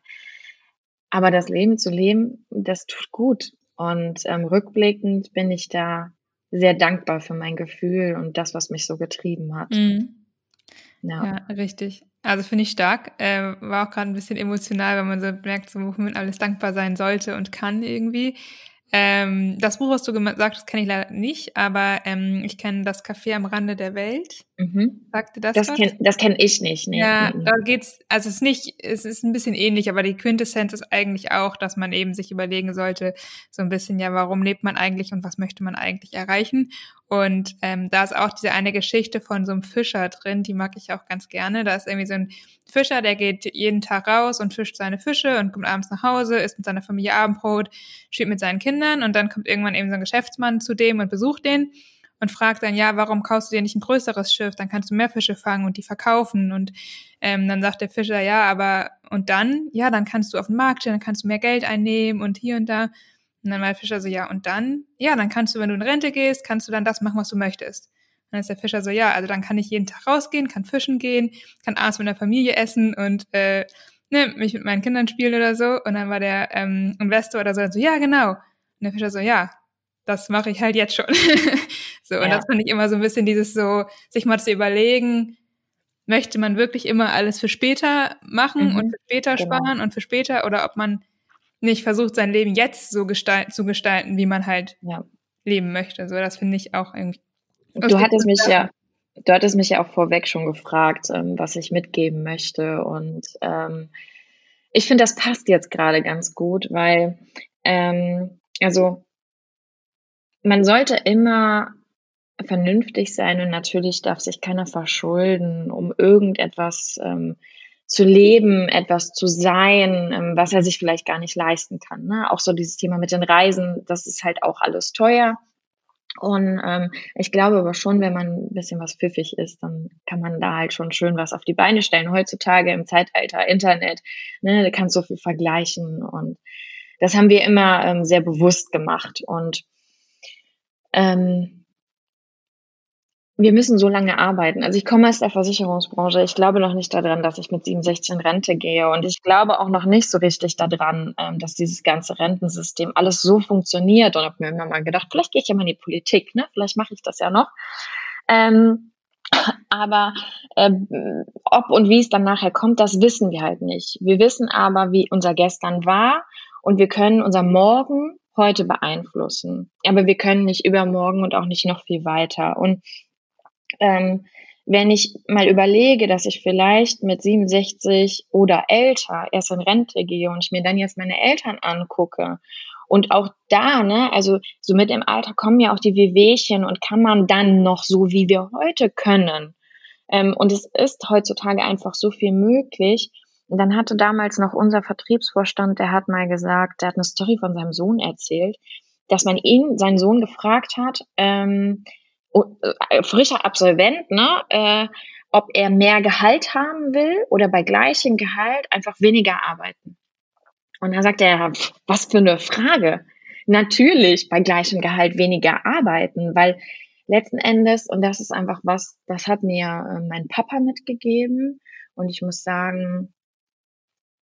Aber das Leben zu leben, das tut gut. Und ähm, rückblickend bin ich da sehr dankbar für mein Gefühl und das, was mich so getrieben hat. Mhm. Ja. ja. richtig. Also finde ich stark. Äh, war auch gerade ein bisschen emotional, wenn man so merkt, so, wofür man alles dankbar sein sollte und kann irgendwie. Ähm, das Buch, was du gesagt hast, kenne ich leider nicht, aber ähm, ich kenne das Café am Rande der Welt. Mhm. Sagte das Das kenne kenn ich nicht. Nee. Ja, mhm. da geht's, also es ist nicht, es ist ein bisschen ähnlich, aber die Quintessenz ist eigentlich auch, dass man eben sich überlegen sollte, so ein bisschen, ja, warum lebt man eigentlich und was möchte man eigentlich erreichen? Und ähm, da ist auch diese eine Geschichte von so einem Fischer drin, die mag ich auch ganz gerne. Da ist irgendwie so ein Fischer, der geht jeden Tag raus und fischt seine Fische und kommt abends nach Hause, isst mit seiner Familie Abendbrot, spielt mit seinen Kindern und dann kommt irgendwann eben so ein Geschäftsmann zu dem und besucht den und fragt dann, ja, warum kaufst du dir nicht ein größeres Schiff? Dann kannst du mehr Fische fangen und die verkaufen. Und ähm, dann sagt der Fischer, ja, aber und dann? Ja, dann kannst du auf den Markt stellen, dann kannst du mehr Geld einnehmen und hier und da. Und dann war der Fischer so, ja, und dann? Ja, dann kannst du, wenn du in Rente gehst, kannst du dann das machen, was du möchtest. Und dann ist der Fischer so, ja, also dann kann ich jeden Tag rausgehen, kann fischen gehen, kann abends mit der Familie essen und äh, ne, mich mit meinen Kindern spielen oder so. Und dann war der ähm, Investor oder so, so, ja, genau. Und der Fischer so, ja, das mache ich halt jetzt schon. so, und ja. das finde ich immer so ein bisschen dieses so, sich mal zu überlegen, möchte man wirklich immer alles für später machen mhm, und für später genau. sparen und für später oder ob man nicht versucht, sein Leben jetzt so gestalten, zu gestalten, wie man halt ja. leben möchte. So, das finde ich auch irgendwie. Du hattest mich ja, du hattest mich ja auch vorweg schon gefragt, ähm, was ich mitgeben möchte. Und ähm, ich finde, das passt jetzt gerade ganz gut, weil ähm, also man sollte immer vernünftig sein und natürlich darf sich keiner verschulden, um irgendetwas ähm, zu leben, etwas zu sein, ähm, was er sich vielleicht gar nicht leisten kann. Ne? Auch so dieses Thema mit den Reisen, das ist halt auch alles teuer. Und ähm, ich glaube aber schon, wenn man ein bisschen was pfiffig ist, dann kann man da halt schon schön was auf die Beine stellen. Heutzutage im Zeitalter Internet, ne, da kannst du so viel vergleichen. Und das haben wir immer ähm, sehr bewusst gemacht. Und ähm, wir müssen so lange arbeiten. Also ich komme aus der Versicherungsbranche. Ich glaube noch nicht daran, dass ich mit 67 in Rente gehe. Und ich glaube auch noch nicht so richtig daran, ähm, dass dieses ganze Rentensystem alles so funktioniert. Und habe mir immer mal gedacht, vielleicht gehe ich ja mal in die Politik, ne? Vielleicht mache ich das ja noch. Ähm, aber äh, ob und wie es dann nachher kommt, das wissen wir halt nicht. Wir wissen aber, wie unser Gestern war und wir können unser Morgen heute beeinflussen. Aber wir können nicht übermorgen und auch nicht noch viel weiter. Und ähm, wenn ich mal überlege, dass ich vielleicht mit 67 oder älter erst in Rente gehe und ich mir dann jetzt meine Eltern angucke und auch da, ne, also so mit dem Alter kommen ja auch die Wehwehchen und kann man dann noch so, wie wir heute können. Ähm, und es ist heutzutage einfach so viel möglich. Und dann hatte damals noch unser Vertriebsvorstand, der hat mal gesagt, der hat eine Story von seinem Sohn erzählt, dass man ihn, seinen Sohn gefragt hat, ähm, äh, frischer Absolvent, ne, äh, ob er mehr Gehalt haben will oder bei gleichem Gehalt einfach weniger arbeiten. Und dann sagt er, was für eine Frage. Natürlich bei gleichem Gehalt weniger arbeiten, weil letzten Endes, und das ist einfach was, das hat mir äh, mein Papa mitgegeben. Und ich muss sagen,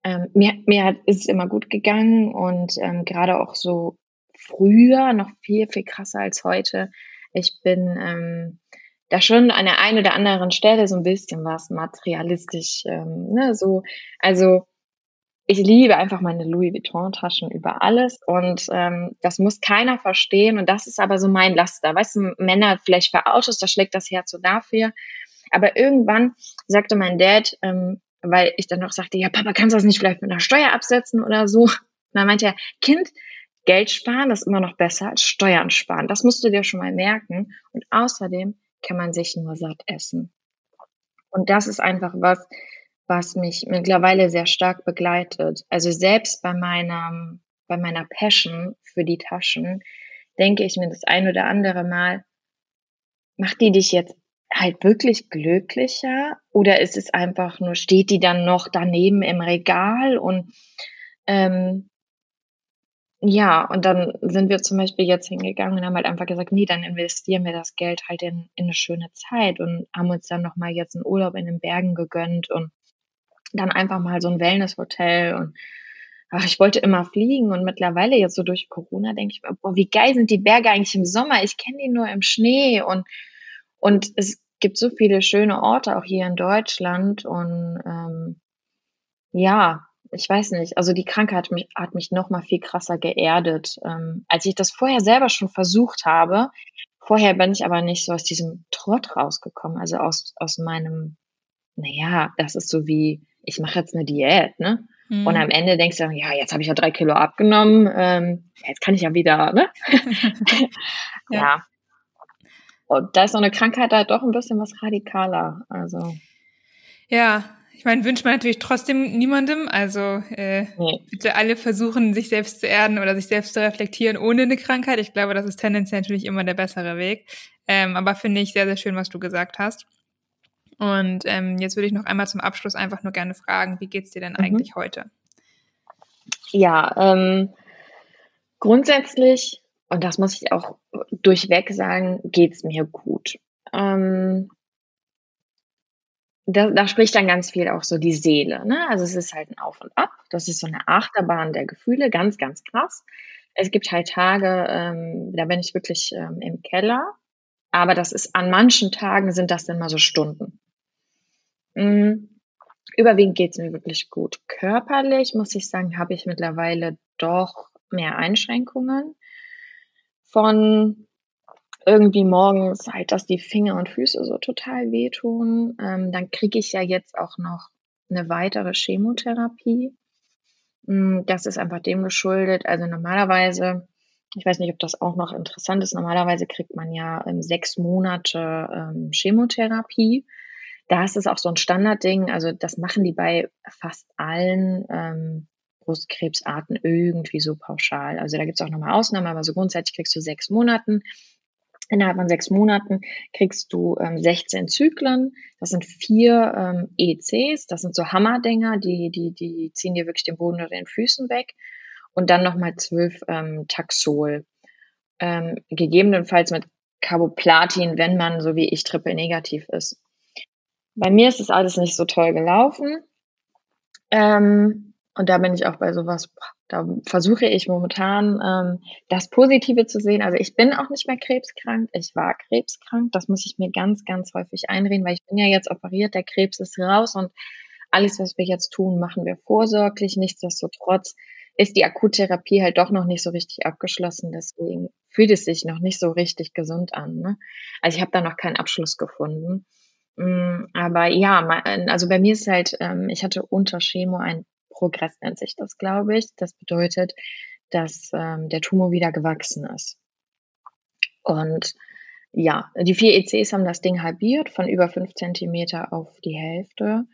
ähm, mir, mir ist es immer gut gegangen und ähm, gerade auch so früher, noch viel, viel krasser als heute, ich bin ähm, da schon an der einen oder anderen Stelle so ein bisschen was materialistisch, ähm, ne, so, also ich liebe einfach meine Louis Vuitton-Taschen über alles und ähm, das muss keiner verstehen und das ist aber so mein Laster. Weißt du, Männer vielleicht für Autos, da schlägt das Herz so dafür. Aber irgendwann sagte mein Dad, ähm, weil ich dann noch sagte, ja Papa, kannst du das nicht vielleicht mit einer Steuer absetzen oder so? Und dann meinte er, Kind, Geld sparen ist immer noch besser als Steuern sparen. Das musst du dir schon mal merken. Und außerdem kann man sich nur satt essen. Und das ist einfach was, was mich mittlerweile sehr stark begleitet. Also selbst bei meiner, bei meiner Passion für die Taschen denke ich mir das ein oder andere Mal, macht die dich jetzt halt wirklich glücklicher oder ist es einfach nur, steht die dann noch daneben im Regal und ähm, ja, und dann sind wir zum Beispiel jetzt hingegangen und haben halt einfach gesagt, nee, dann investieren wir das Geld halt in, in eine schöne Zeit und haben uns dann nochmal jetzt einen Urlaub in den Bergen gegönnt und dann einfach mal so ein Wellness-Hotel und ach, ich wollte immer fliegen und mittlerweile jetzt so durch Corona denke ich mir, boah, wie geil sind die Berge eigentlich im Sommer? Ich kenne die nur im Schnee und, und es gibt so viele schöne Orte auch hier in Deutschland und ähm, ja, ich weiß nicht, also die Krankheit hat mich, hat mich noch mal viel krasser geerdet, ähm, als ich das vorher selber schon versucht habe. Vorher bin ich aber nicht so aus diesem Trott rausgekommen, also aus, aus meinem, naja, das ist so wie, ich mache jetzt eine Diät, ne? Mhm. Und am Ende denkst du, ja, jetzt habe ich ja drei Kilo abgenommen, ähm, jetzt kann ich ja wieder, ne? ja. ja. Und da ist so eine Krankheit halt doch ein bisschen was radikaler. Also. Ja, ich meine, wünscht man natürlich trotzdem niemandem. Also äh, nee. bitte alle versuchen, sich selbst zu erden oder sich selbst zu reflektieren ohne eine Krankheit. Ich glaube, das ist tendenziell natürlich immer der bessere Weg. Ähm, aber finde ich sehr, sehr schön, was du gesagt hast. Und ähm, jetzt würde ich noch einmal zum Abschluss einfach nur gerne fragen, wie geht's dir denn mhm. eigentlich heute? Ja, ähm, grundsätzlich, und das muss ich auch durchweg sagen, geht's mir gut. Ähm, da, da spricht dann ganz viel auch so die Seele. Ne? Also es ist halt ein Auf und Ab. Das ist so eine Achterbahn der Gefühle, ganz, ganz krass. Es gibt halt Tage, ähm, da bin ich wirklich ähm, im Keller. Aber das ist an manchen Tagen sind das dann mal so Stunden. Mhm. Überwiegend geht's mir wirklich gut. Körperlich, muss ich sagen, habe ich mittlerweile doch mehr Einschränkungen. Von irgendwie morgens halt, dass die Finger und Füße so total wehtun. Ähm, dann kriege ich ja jetzt auch noch eine weitere Chemotherapie. Mm, das ist einfach dem geschuldet. Also normalerweise, ich weiß nicht, ob das auch noch interessant ist, normalerweise kriegt man ja ähm, sechs Monate ähm, Chemotherapie da ist es auch so ein Standardding. Also das machen die bei fast allen ähm, Brustkrebsarten irgendwie so pauschal. Also da gibt es auch nochmal Ausnahmen, aber so grundsätzlich kriegst du sechs Monaten. Innerhalb von sechs Monaten kriegst du ähm, 16 Zyklen. Das sind vier ähm, ECs. Das sind so Hammerdinger, die, die, die ziehen dir wirklich den Boden unter den Füßen weg. Und dann nochmal zwölf ähm, Taxol. Ähm, gegebenenfalls mit Carboplatin, wenn man, so wie ich, triple negativ ist. Bei mir ist das alles nicht so toll gelaufen. Ähm, und da bin ich auch bei sowas, da versuche ich momentan ähm, das Positive zu sehen. Also ich bin auch nicht mehr krebskrank, ich war krebskrank. Das muss ich mir ganz, ganz häufig einreden, weil ich bin ja jetzt operiert, der Krebs ist raus und alles, was wir jetzt tun, machen wir vorsorglich. Nichtsdestotrotz ist die Akuttherapie halt doch noch nicht so richtig abgeschlossen. Deswegen fühlt es sich noch nicht so richtig gesund an. Ne? Also ich habe da noch keinen Abschluss gefunden. Mm, aber ja, also bei mir ist halt, ähm, ich hatte unter Chemo ein Progress nennt sich das, glaube ich. Das bedeutet, dass ähm, der Tumor wieder gewachsen ist. Und ja, die vier ECs haben das Ding halbiert von über fünf Zentimeter auf die Hälfte.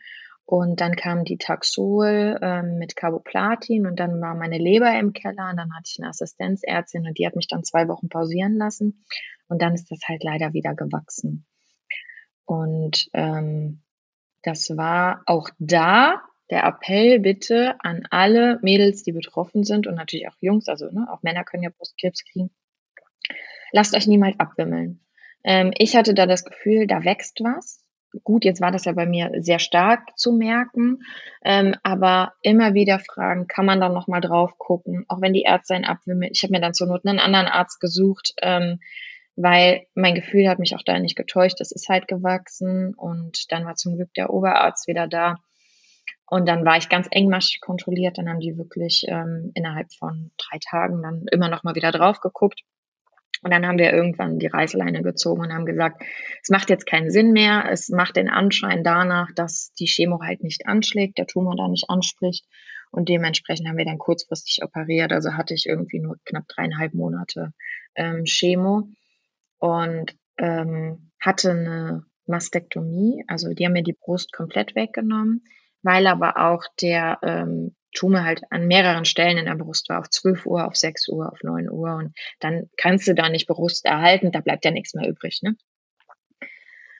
Und dann kam die Taxol ähm, mit Carboplatin und dann war meine Leber im Keller und dann hatte ich eine Assistenzärztin und die hat mich dann zwei Wochen pausieren lassen. Und dann ist das halt leider wieder gewachsen. Und ähm, das war auch da der Appell bitte an alle Mädels, die betroffen sind und natürlich auch Jungs, also ne, auch Männer können ja Brustkrebs kriegen. Lasst euch niemals abwimmeln. Ähm, ich hatte da das Gefühl, da wächst was. Gut, jetzt war das ja bei mir sehr stark zu merken, ähm, aber immer wieder fragen, kann man da nochmal drauf gucken, auch wenn die Ärzte einen abwimmeln. Ich habe mir dann zur Not einen anderen Arzt gesucht, ähm, weil mein Gefühl hat mich auch da nicht getäuscht. Es ist halt gewachsen und dann war zum Glück der Oberarzt wieder da. Und dann war ich ganz engmaschig kontrolliert. Dann haben die wirklich ähm, innerhalb von drei Tagen dann immer noch mal wieder drauf geguckt. Und dann haben wir irgendwann die Reißleine gezogen und haben gesagt, es macht jetzt keinen Sinn mehr. Es macht den Anschein danach, dass die Chemo halt nicht anschlägt, der Tumor da nicht anspricht. Und dementsprechend haben wir dann kurzfristig operiert. Also hatte ich irgendwie nur knapp dreieinhalb Monate ähm, Chemo und ähm, hatte eine Mastektomie. Also die haben mir die Brust komplett weggenommen weil aber auch der ähm, Tumor halt an mehreren Stellen in der Brust war, auf 12 Uhr, auf 6 Uhr, auf 9 Uhr und dann kannst du da nicht Brust erhalten, da bleibt ja nichts mehr übrig, ne?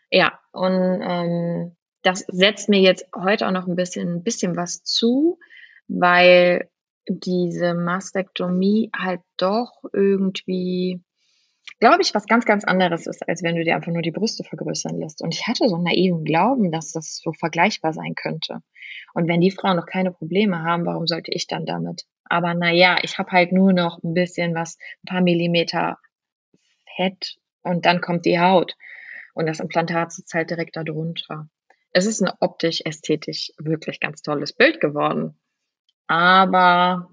Ja, und ähm, das setzt mir jetzt heute auch noch ein bisschen, ein bisschen was zu, weil diese Mastektomie halt doch irgendwie glaube ich, was ganz, ganz anderes ist, als wenn du dir einfach nur die Brüste vergrößern lässt. Und ich hatte so einen naiven Glauben, dass das so vergleichbar sein könnte. Und wenn die Frauen noch keine Probleme haben, warum sollte ich dann damit? Aber naja, ich habe halt nur noch ein bisschen was, ein paar Millimeter Fett und dann kommt die Haut. Und das Implantat sitzt halt direkt da drunter. Es ist ein optisch, ästhetisch wirklich ganz tolles Bild geworden. Aber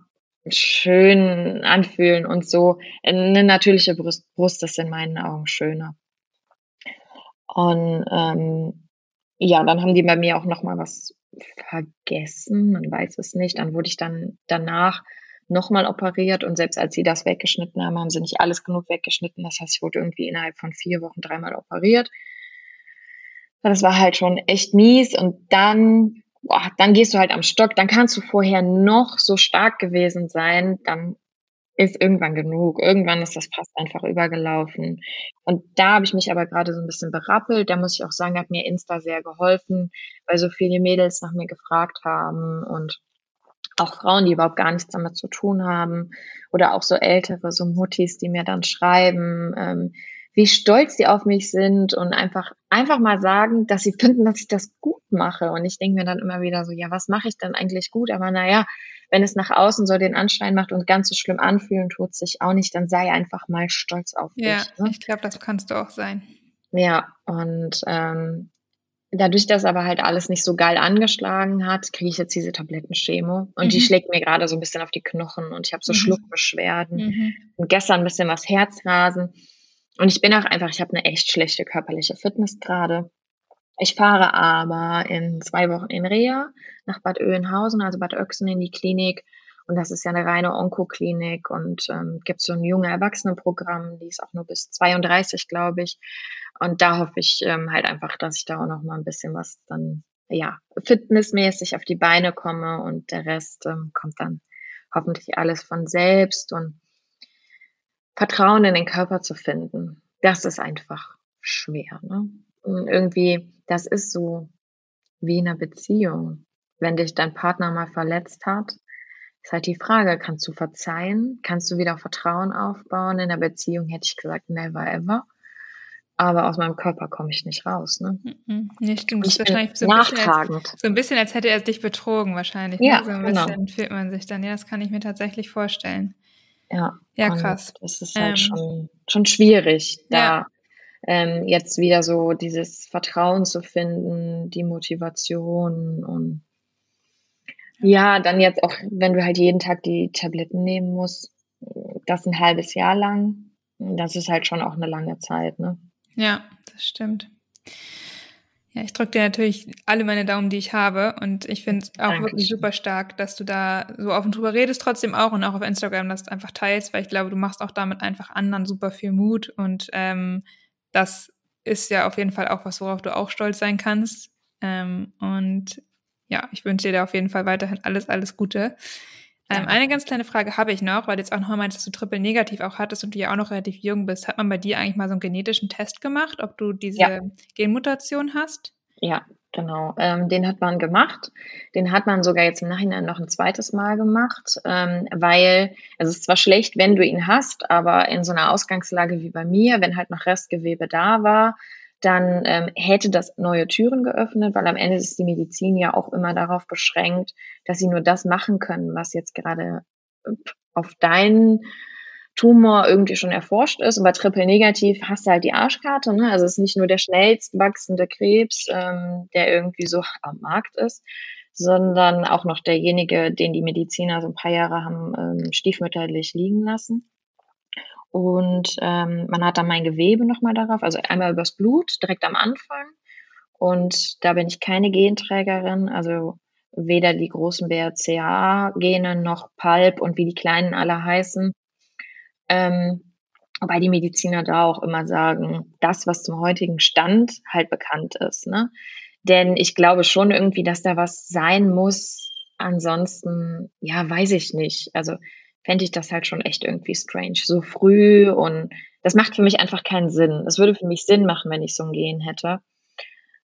schön anfühlen und so. Eine natürliche Brust, Brust ist in meinen Augen schöner. Und ähm, ja, dann haben die bei mir auch noch mal was vergessen, man weiß es nicht. Dann wurde ich dann danach nochmal operiert und selbst als sie das weggeschnitten haben, haben sie nicht alles genug weggeschnitten. Das heißt, ich wurde irgendwie innerhalb von vier Wochen dreimal operiert. Das war halt schon echt mies und dann boah, dann gehst du halt am Stock, dann kannst du vorher noch so stark gewesen sein, dann ist irgendwann genug. Irgendwann ist das Pass einfach übergelaufen. Und da habe ich mich aber gerade so ein bisschen berappelt. Da muss ich auch sagen, hat mir Insta sehr geholfen, weil so viele Mädels nach mir gefragt haben und auch Frauen, die überhaupt gar nichts damit zu tun haben oder auch so ältere, so Muttis, die mir dann schreiben, ähm, wie stolz die auf mich sind und einfach, einfach mal sagen, dass sie finden, dass ich das gut mache. Und ich denke mir dann immer wieder so, ja, was mache ich denn eigentlich gut? Aber naja, wenn es nach außen so den Anschein macht und ganz so schlimm anfühlen tut sich auch nicht, dann sei einfach mal stolz auf ja, dich. Ja, ne? ich glaube, das kannst du auch sein. Ja, und ähm, dadurch, dass aber halt alles nicht so geil angeschlagen hat, kriege ich jetzt diese Tablettenchemo und mhm. die schlägt mir gerade so ein bisschen auf die Knochen und ich habe so mhm. Schluckbeschwerden und mhm. gestern ein bisschen was Herzrasen. Und ich bin auch einfach, ich habe eine echt schlechte körperliche Fitness gerade. Ich fahre aber in zwei Wochen in Reha nach Bad Oeynhausen, also Bad Oechsen in die Klinik. Und das ist ja eine reine Onkoklinik und ähm, gibt so ein junge Erwachsenenprogramm, die ist auch nur bis 32, glaube ich. Und da hoffe ich ähm, halt einfach, dass ich da auch noch mal ein bisschen was dann, ja, fitnessmäßig auf die Beine komme und der Rest ähm, kommt dann hoffentlich alles von selbst und Vertrauen in den Körper zu finden, das ist einfach schwer. Ne? Und irgendwie, das ist so wie in einer Beziehung. Wenn dich dein Partner mal verletzt hat, ist halt die Frage, kannst du verzeihen? Kannst du wieder Vertrauen aufbauen? In der Beziehung hätte ich gesagt, never ever. Aber aus meinem Körper komme ich nicht raus. Ne? Nee, stimmt. Ich bin wahrscheinlich so ein, nachtragend. Als, so ein bisschen, als hätte er dich betrogen, wahrscheinlich. Ja, ne? So ein genau. bisschen fühlt man sich dann. Ja, das kann ich mir tatsächlich vorstellen. Ja, ja krass. Das ist halt ähm, schon, schon schwierig, da ja. ähm, jetzt wieder so dieses Vertrauen zu finden, die Motivation und ja, dann jetzt auch, wenn du halt jeden Tag die Tabletten nehmen musst, das ein halbes Jahr lang, das ist halt schon auch eine lange Zeit, ne? Ja, das stimmt. Ja, ich drücke dir natürlich alle meine Daumen, die ich habe. Und ich finde es auch Dankeschön. wirklich super stark, dass du da so offen drüber redest, trotzdem auch und auch auf Instagram das einfach teilst, weil ich glaube, du machst auch damit einfach anderen super viel Mut. Und ähm, das ist ja auf jeden Fall auch was, worauf du auch stolz sein kannst. Ähm, und ja, ich wünsche dir da auf jeden Fall weiterhin alles, alles Gute. Ähm, eine ganz kleine Frage habe ich noch, weil du jetzt auch noch mal meinst, dass du Triple negativ auch hattest und du ja auch noch relativ jung bist. Hat man bei dir eigentlich mal so einen genetischen Test gemacht, ob du diese Ja. Genmutation hast? Ja, genau. Ähm, den hat man gemacht. Den hat man sogar jetzt im Nachhinein noch ein zweites Mal gemacht, ähm, weil es ist zwar schlecht, wenn du ihn hast, aber in so einer Ausgangslage wie bei mir, wenn halt noch Restgewebe da war, dann ähm, hätte das neue Türen geöffnet, weil am Ende ist die Medizin ja auch immer darauf beschränkt, dass sie nur das machen können, was jetzt gerade äh, auf deinen Tumor irgendwie schon erforscht ist. Und bei Triple Negativ hast du halt die Arschkarte. Ne? Also es ist nicht nur der schnellst wachsende Krebs, ähm, der irgendwie so am Markt ist, sondern auch noch derjenige, den die Mediziner so ein paar Jahre haben ähm, stiefmütterlich liegen lassen. Und ähm, man hat dann mein Gewebe nochmal darauf, also einmal übers Blut, direkt am Anfang. Und da bin ich keine Genträgerin, also weder die großen BRCA-Gene noch PALP und wie die kleinen alle heißen. Ähm, wobei die Mediziner da auch immer sagen, das, was zum heutigen Stand halt bekannt ist. Ne? Denn ich glaube schon irgendwie, dass da was sein muss. Ansonsten, ja, weiß ich nicht. Also fände ich das halt schon echt irgendwie strange. So früh und das macht für mich einfach keinen Sinn. Es würde für mich Sinn machen, wenn ich so ein Gen hätte.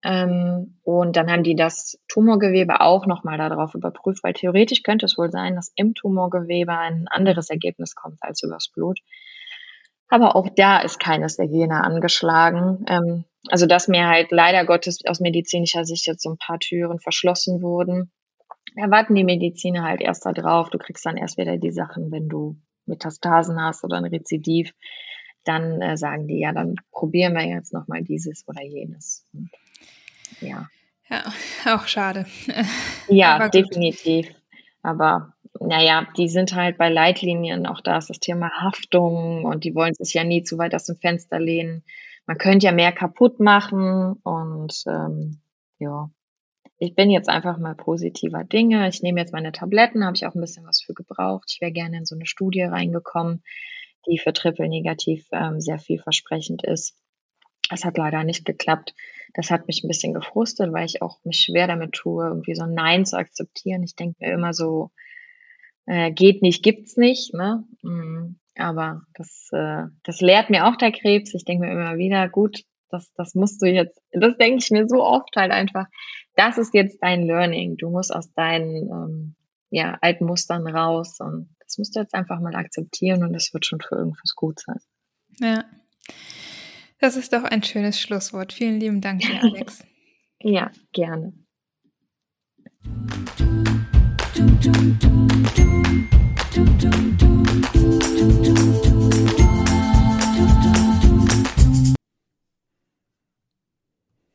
Ähm, und dann haben die das Tumorgewebe auch nochmal darauf überprüft, weil theoretisch könnte es wohl sein, dass im Tumorgewebe ein anderes Ergebnis kommt als übers Blut. Aber auch da ist keines der Gene angeschlagen. Ähm, also dass mir halt leider Gottes aus medizinischer Sicht jetzt so ein paar Türen verschlossen wurden. Da warten die Mediziner halt erst da drauf. Du kriegst dann erst wieder die Sachen, wenn du Metastasen hast oder ein Rezidiv. Dann äh, sagen die, ja, dann probieren wir jetzt nochmal dieses oder jenes. Und ja. Ja, auch schade. ja, definitiv. Aber naja, die sind halt bei Leitlinien, auch da ist das Thema Haftung und die wollen sich ja nie zu weit aus dem Fenster lehnen. Man könnte ja mehr kaputt machen und ähm, ja, ich bin jetzt einfach mal positiver Dinge. Ich nehme jetzt meine Tabletten, habe ich auch ein bisschen was für gebraucht. Ich wäre gerne in so eine Studie reingekommen, die für Triple negativ ähm, sehr vielversprechend ist. Das hat leider nicht geklappt. Das hat mich ein bisschen gefrustet, weil ich auch mich schwer damit tue, irgendwie so ein Nein zu akzeptieren. Ich denke mir immer so, äh, geht nicht, gibt's nicht. Ne? Mhm. Aber das, äh, das lehrt mir auch der Krebs. Ich denke mir immer wieder, gut, das, das musst du jetzt, das denke ich mir so oft halt einfach, das ist jetzt dein Learning. Du musst aus deinen ähm, ja, alten Mustern raus und das musst du jetzt einfach mal akzeptieren und das wird schon für irgendwas gut sein. Ja. Das ist doch ein schönes Schlusswort. Vielen lieben Dank, dir, Alex. ja, gerne. Du, du, du,